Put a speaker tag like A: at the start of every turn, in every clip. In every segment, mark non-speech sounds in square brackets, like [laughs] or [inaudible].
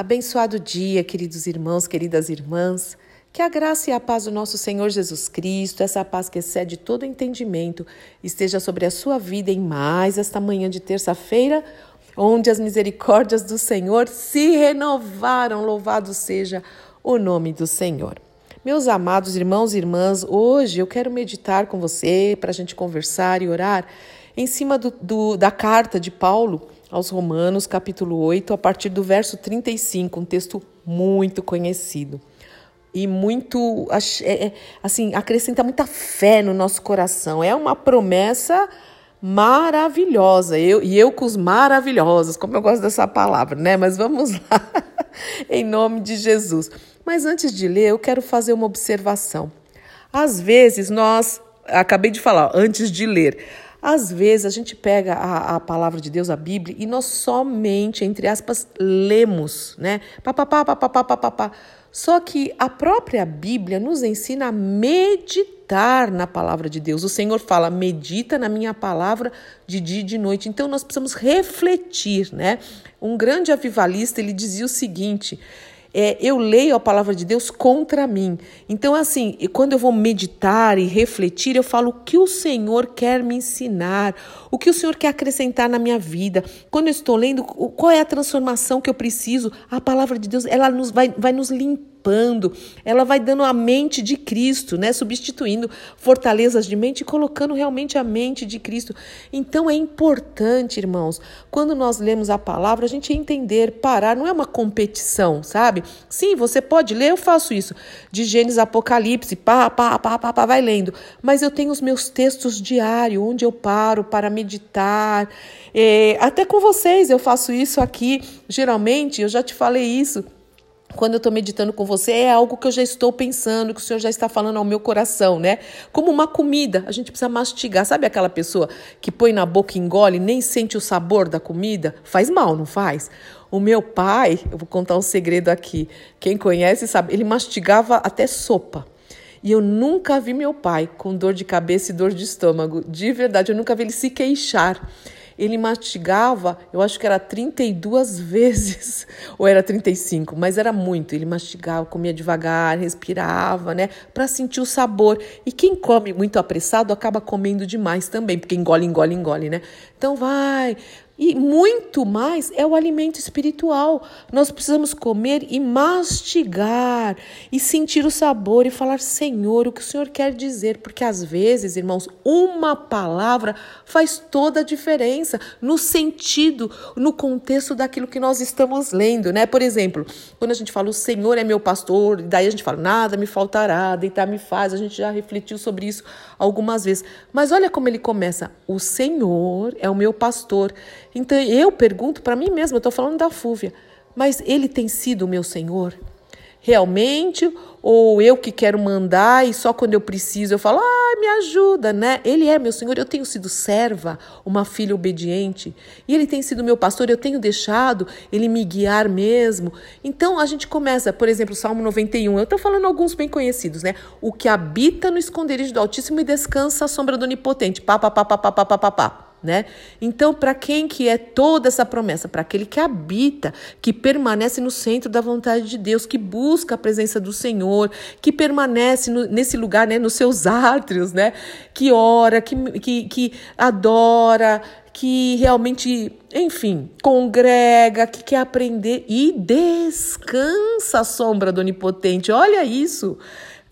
A: Abençoado dia, queridos irmãos, queridas irmãs. Que a graça e a paz do nosso Senhor Jesus Cristo, essa paz que excede todo entendimento, esteja sobre a sua vida em mais esta manhã de terça-feira, onde as misericórdias do Senhor se renovaram. Louvado seja o nome do Senhor. Meus amados irmãos e irmãs, hoje eu quero meditar com você para a gente conversar e orar em cima do, do, da carta de Paulo aos Romanos, capítulo 8, a partir do verso 35, um texto muito conhecido e muito, é, é, assim, acrescenta muita fé no nosso coração. É uma promessa maravilhosa. Eu, e eu com os maravilhosos, como eu gosto dessa palavra, né? Mas vamos [laughs] lá, em nome de Jesus. Mas antes de ler, eu quero fazer uma observação. Às vezes nós, acabei de falar, antes de ler, às vezes a gente pega a, a, palavra de Deus, a Bíblia, e nós somente, entre aspas, lemos, né? Papapá, papapá, papapá. Só que a própria Bíblia nos ensina a meditar na palavra de Deus. O Senhor fala: medita na minha palavra de dia e de noite. Então nós precisamos refletir, né? Um grande avivalista ele dizia o seguinte: é, eu leio a palavra de Deus contra mim. Então, assim, quando eu vou meditar e refletir, eu falo o que o Senhor quer me ensinar, o que o Senhor quer acrescentar na minha vida. Quando eu estou lendo, qual é a transformação que eu preciso? A palavra de Deus, ela nos vai, vai nos limpar ela vai dando a mente de Cristo, né? Substituindo fortalezas de mente e colocando realmente a mente de Cristo. Então é importante, irmãos, quando nós lemos a palavra, a gente entender, parar, não é uma competição, sabe? Sim, você pode ler, eu faço isso, de Gênesis Apocalipse, pá, pá, pá, pá, pá, vai lendo. Mas eu tenho os meus textos diários, onde eu paro para meditar. É, até com vocês eu faço isso aqui. Geralmente, eu já te falei isso quando eu estou meditando com você, é algo que eu já estou pensando, que o Senhor já está falando ao meu coração, né? Como uma comida, a gente precisa mastigar. Sabe aquela pessoa que põe na boca e engole, nem sente o sabor da comida? Faz mal, não faz? O meu pai, eu vou contar um segredo aqui. Quem conhece sabe, ele mastigava até sopa. E eu nunca vi meu pai com dor de cabeça e dor de estômago. De verdade, eu nunca vi ele se queixar ele mastigava, eu acho que era 32 [laughs] vezes, ou era 35, mas era muito. Ele mastigava, comia devagar, respirava, né, para sentir o sabor. E quem come muito apressado acaba comendo demais também, porque engole, engole, engole, né? Então vai, e muito mais é o alimento espiritual. Nós precisamos comer e mastigar e sentir o sabor e falar, Senhor, o que o Senhor quer dizer, porque às vezes, irmãos, uma palavra faz toda a diferença no sentido, no contexto daquilo que nós estamos lendo, né? Por exemplo, quando a gente fala, o Senhor é meu pastor, daí a gente fala, nada me faltará, deitar me faz, a gente já refletiu sobre isso algumas vezes. Mas olha como ele começa, o Senhor é o meu pastor. Então eu pergunto para mim mesma, eu estou falando da Fúvia, mas ele tem sido o meu Senhor? Realmente? Ou eu que quero mandar e só quando eu preciso eu falo, ah, me ajuda, né? Ele é meu Senhor, eu tenho sido serva, uma filha obediente. E ele tem sido meu pastor, eu tenho deixado ele me guiar mesmo. Então a gente começa, por exemplo, o Salmo 91. Eu estou falando alguns bem conhecidos, né? O que habita no esconderijo do Altíssimo e descansa à sombra do Onipotente. Pá, pá, pá, pá, pá, pá, pá, pá né? Então, para quem que é toda essa promessa? Para aquele que habita, que permanece no centro da vontade de Deus, que busca a presença do Senhor, que permanece no, nesse lugar, né, nos seus átrios, né? Que ora, que, que, que adora, que realmente, enfim, congrega, que quer aprender e descansa à sombra do Onipotente. Olha isso.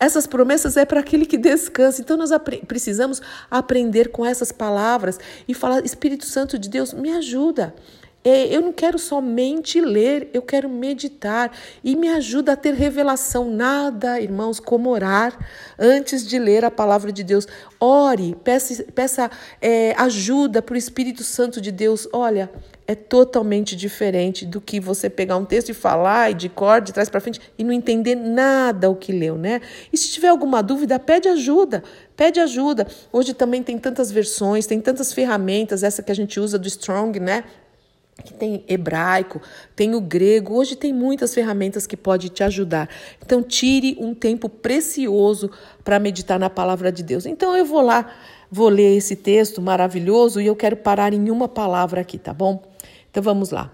A: Essas promessas é para aquele que descansa. Então nós apre precisamos aprender com essas palavras e falar: Espírito Santo de Deus, me ajuda. É, eu não quero somente ler, eu quero meditar e me ajuda a ter revelação. Nada, irmãos, como orar antes de ler a palavra de Deus. Ore, peça, peça é, ajuda para o Espírito Santo de Deus. Olha, é totalmente diferente do que você pegar um texto e falar e de cor, de trás para frente e não entender nada o que leu, né? E se tiver alguma dúvida, pede ajuda. Pede ajuda. Hoje também tem tantas versões, tem tantas ferramentas, essa que a gente usa do Strong, né? Que tem hebraico, tem o grego, hoje tem muitas ferramentas que pode te ajudar. Então tire um tempo precioso para meditar na palavra de Deus. Então eu vou lá, vou ler esse texto maravilhoso e eu quero parar em uma palavra aqui, tá bom? Então vamos lá.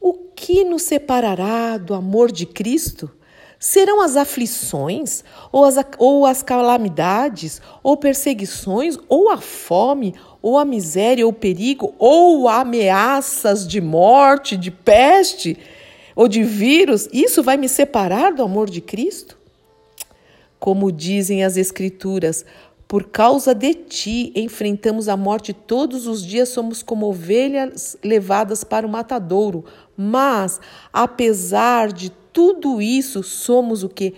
A: O que nos separará do amor de Cristo? Serão as aflições, ou as, ou as calamidades, ou perseguições, ou a fome, ou a miséria, ou perigo, ou ameaças de morte, de peste, ou de vírus? Isso vai me separar do amor de Cristo? Como dizem as Escrituras, por causa de ti enfrentamos a morte todos os dias, somos como ovelhas levadas para o matadouro. Mas, apesar de tudo isso, somos o que?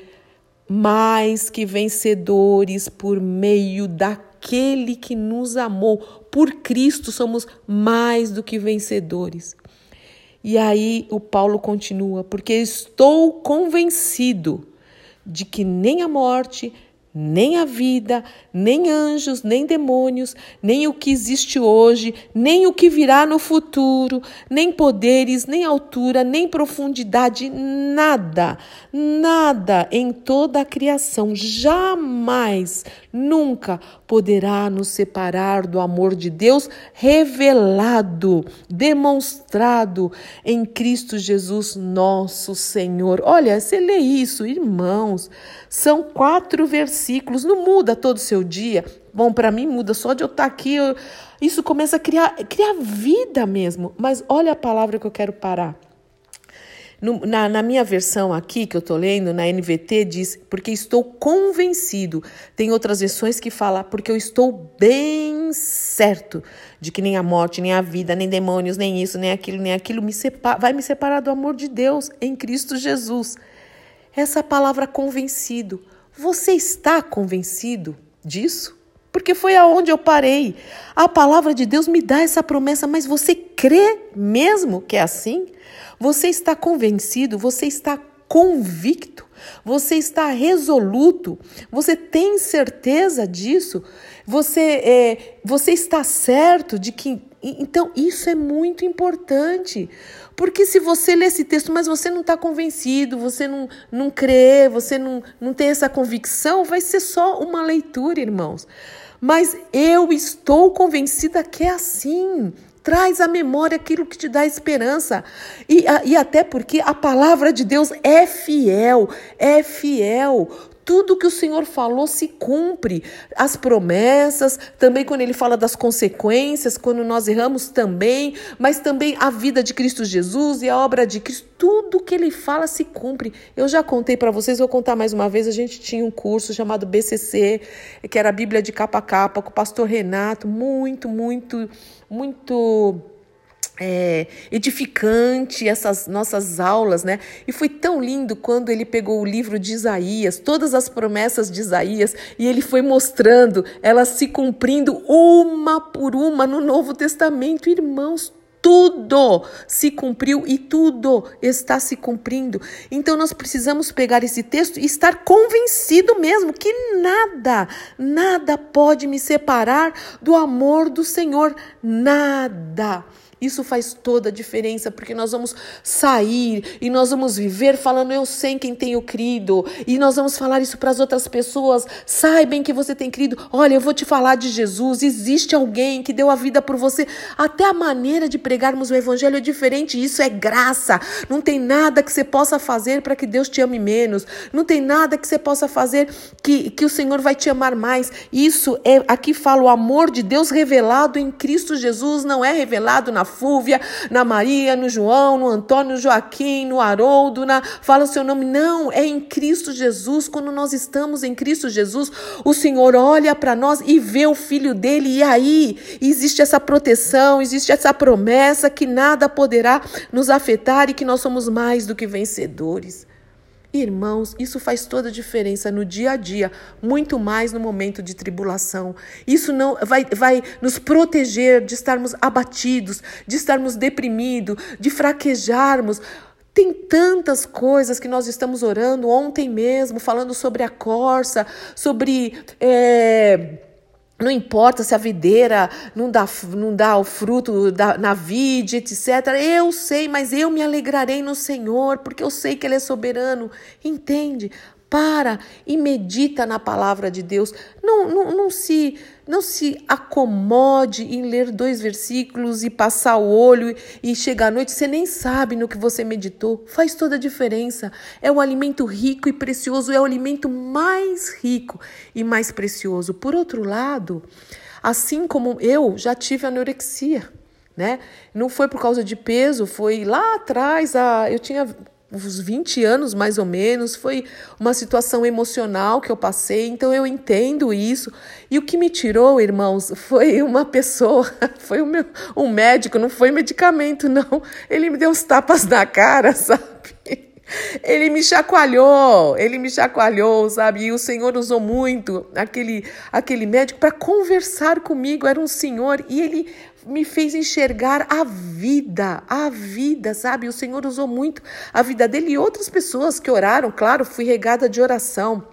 A: Mais que vencedores por meio daquele que nos amou. Por Cristo somos mais do que vencedores. E aí o Paulo continua, porque estou convencido de que nem a morte, nem a vida, nem anjos, nem demônios, nem o que existe hoje, nem o que virá no futuro, nem poderes, nem altura, nem profundidade, nada, nada em toda a criação jamais, nunca poderá nos separar do amor de Deus revelado, demonstrado em Cristo Jesus, nosso Senhor. Olha, você lê isso, irmãos, são quatro versículos, não muda todo o seu dia. Bom, para mim muda só de eu estar tá aqui, eu, isso começa a criar, criar vida mesmo. Mas olha a palavra que eu quero parar. No, na, na, minha versão aqui, que eu estou lendo, na NVT, diz, porque estou convencido. Tem outras versões que falam, porque eu estou bem certo de que nem a morte, nem a vida, nem demônios, nem isso, nem aquilo, nem aquilo me separa, vai me separar do amor de Deus em Cristo Jesus. Essa palavra convencido. Você está convencido disso? Porque foi aonde eu parei. A palavra de Deus me dá essa promessa, mas você crê mesmo que é assim? Você está convencido? Você está convicto? Você está resoluto? Você tem certeza disso? Você, é, você está certo de que. Então, isso é muito importante. Porque se você lê esse texto, mas você não está convencido, você não, não crê, você não, não tem essa convicção, vai ser só uma leitura, irmãos. Mas eu estou convencida que é assim. Traz à memória aquilo que te dá esperança. E, e até porque a palavra de Deus é fiel, é fiel. Tudo que o Senhor falou se cumpre. As promessas, também quando ele fala das consequências, quando nós erramos também, mas também a vida de Cristo Jesus e a obra de Cristo, tudo que ele fala se cumpre. Eu já contei para vocês, vou contar mais uma vez. A gente tinha um curso chamado BCC, que era a Bíblia de capa a capa, com o pastor Renato, muito, muito, muito é, edificante essas nossas aulas, né? E foi tão lindo quando ele pegou o livro de Isaías, todas as promessas de Isaías, e ele foi mostrando elas se cumprindo uma por uma no Novo Testamento, irmãos. Tudo se cumpriu e tudo está se cumprindo. Então nós precisamos pegar esse texto e estar convencido mesmo que nada, nada pode me separar do amor do Senhor. Nada. Isso faz toda a diferença, porque nós vamos sair e nós vamos viver falando, eu sei quem tenho crido, e nós vamos falar isso para as outras pessoas. Saibam que você tem crido. Olha, eu vou te falar de Jesus. Existe alguém que deu a vida por você. Até a maneira de pregarmos o evangelho é diferente. Isso é graça. Não tem nada que você possa fazer para que Deus te ame menos. Não tem nada que você possa fazer que, que o Senhor vai te amar mais. Isso é, aqui fala, o amor de Deus revelado em Cristo Jesus, não é revelado na Fúvia, na Maria, no João, no Antônio, no Joaquim, no Haroldo, na fala o seu nome. Não, é em Cristo Jesus. Quando nós estamos em Cristo Jesus, o Senhor olha para nós e vê o filho dele, e aí existe essa proteção, existe essa promessa que nada poderá nos afetar e que nós somos mais do que vencedores. Irmãos, isso faz toda a diferença no dia a dia, muito mais no momento de tribulação. Isso não vai, vai nos proteger de estarmos abatidos, de estarmos deprimidos, de fraquejarmos. Tem tantas coisas que nós estamos orando ontem mesmo, falando sobre a corça, sobre. É, não importa se a videira não dá, não dá o fruto da, na vide, etc. Eu sei, mas eu me alegrarei no Senhor, porque eu sei que Ele é soberano. Entende? Para e medita na palavra de Deus. Não, não, não, se, não se acomode em ler dois versículos e passar o olho e chegar à noite, você nem sabe no que você meditou. Faz toda a diferença. É o alimento rico e precioso, é o alimento mais rico e mais precioso. Por outro lado, assim como eu já tive anorexia, né? Não foi por causa de peso, foi lá atrás, a, eu tinha uns 20 anos mais ou menos, foi uma situação emocional que eu passei, então eu entendo isso. E o que me tirou, irmãos, foi uma pessoa, [laughs] foi o meu, um médico, não foi medicamento, não. Ele me deu uns tapas na cara, [laughs] sabe? Ele me chacoalhou, ele me chacoalhou, sabe? E o Senhor usou muito aquele, aquele médico para conversar comigo. Era um senhor e ele me fez enxergar a vida, a vida, sabe? O Senhor usou muito a vida dele e outras pessoas que oraram, claro, fui regada de oração,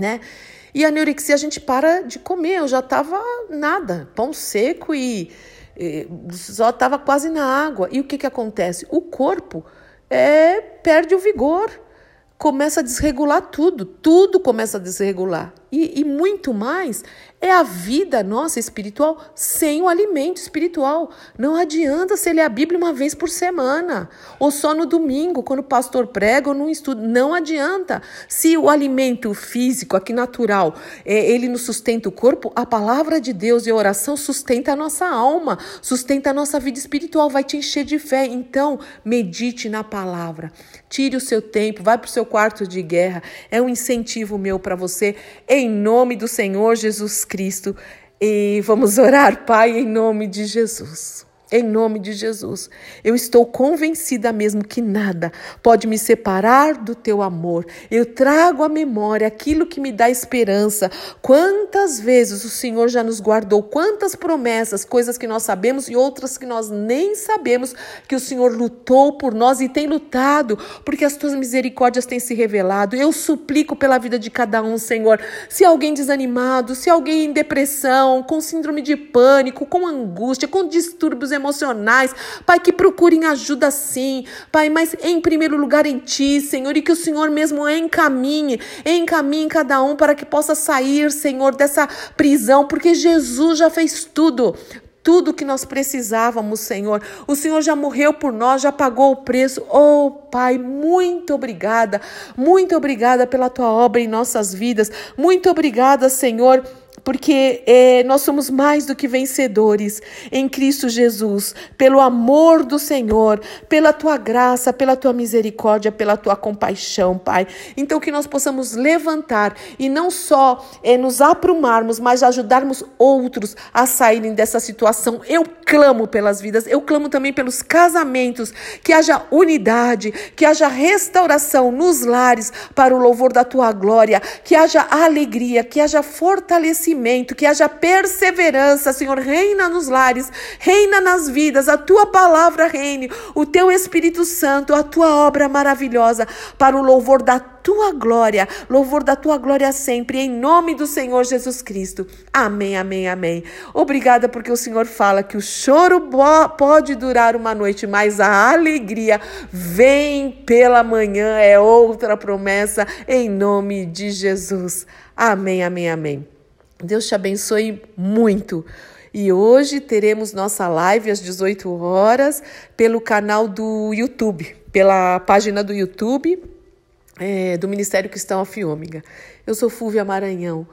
A: né? E a anorexia a gente para de comer, eu já tava nada, pão seco e, e só tava quase na água. E o que que acontece? O corpo é, perde o vigor começa a desregular tudo, tudo começa a desregular. E, e, muito mais é a vida nossa espiritual sem o alimento espiritual. Não adianta você ler a Bíblia uma vez por semana, ou só no domingo, quando o pastor prega ou num estudo. Não adianta. Se o alimento físico, aqui natural, é, ele nos sustenta o corpo, a palavra de Deus e a oração sustenta a nossa alma, sustenta a nossa vida espiritual, vai te encher de fé. Então, medite na palavra. Tire o seu tempo, vai para o seu quarto de guerra. É um incentivo meu para você, em nome do Senhor Jesus Cristo. E vamos orar, Pai, em nome de Jesus. Em nome de Jesus, eu estou convencida mesmo que nada pode me separar do teu amor. Eu trago à memória aquilo que me dá esperança. Quantas vezes o Senhor já nos guardou, quantas promessas, coisas que nós sabemos e outras que nós nem sabemos, que o Senhor lutou por nós e tem lutado, porque as tuas misericórdias têm se revelado. Eu suplico pela vida de cada um, Senhor. Se alguém desanimado, se alguém em depressão, com síndrome de pânico, com angústia, com distúrbios emocionais, Pai, que procurem ajuda sim, Pai, mas em primeiro lugar em Ti, Senhor, e que o Senhor mesmo encaminhe, encaminhe cada um para que possa sair, Senhor, dessa prisão, porque Jesus já fez tudo tudo que nós precisávamos, Senhor. O Senhor já morreu por nós, já pagou o preço. Oh, Pai, muito obrigada. Muito obrigada pela tua obra em nossas vidas. Muito obrigada, Senhor porque é, nós somos mais do que vencedores em Cristo Jesus, pelo amor do Senhor, pela tua graça, pela tua misericórdia, pela tua compaixão, Pai. Então, que nós possamos levantar e não só é, nos aprumarmos, mas ajudarmos outros a saírem dessa situação. Eu clamo pelas vidas, eu clamo também pelos casamentos, que haja unidade, que haja restauração nos lares para o louvor da tua glória, que haja alegria, que haja fortalecimento que haja perseverança, Senhor, reina nos lares, reina nas vidas, a tua palavra reine, o teu Espírito Santo, a tua obra maravilhosa, para o louvor da tua glória, louvor da tua glória sempre, em nome do Senhor Jesus Cristo. Amém, amém, amém. Obrigada porque o Senhor fala que o choro pode durar uma noite, mas a alegria vem pela manhã, é outra promessa, em nome de Jesus. Amém, amém, amém. Deus te abençoe muito. E hoje teremos nossa live às 18 horas pelo canal do YouTube, pela página do YouTube é, do Ministério Cristão Alfiômega. Eu sou Fúvia Maranhão,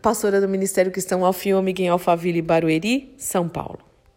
A: pastora do Ministério Cristão Alfiômega em Alphaville, Barueri, São Paulo.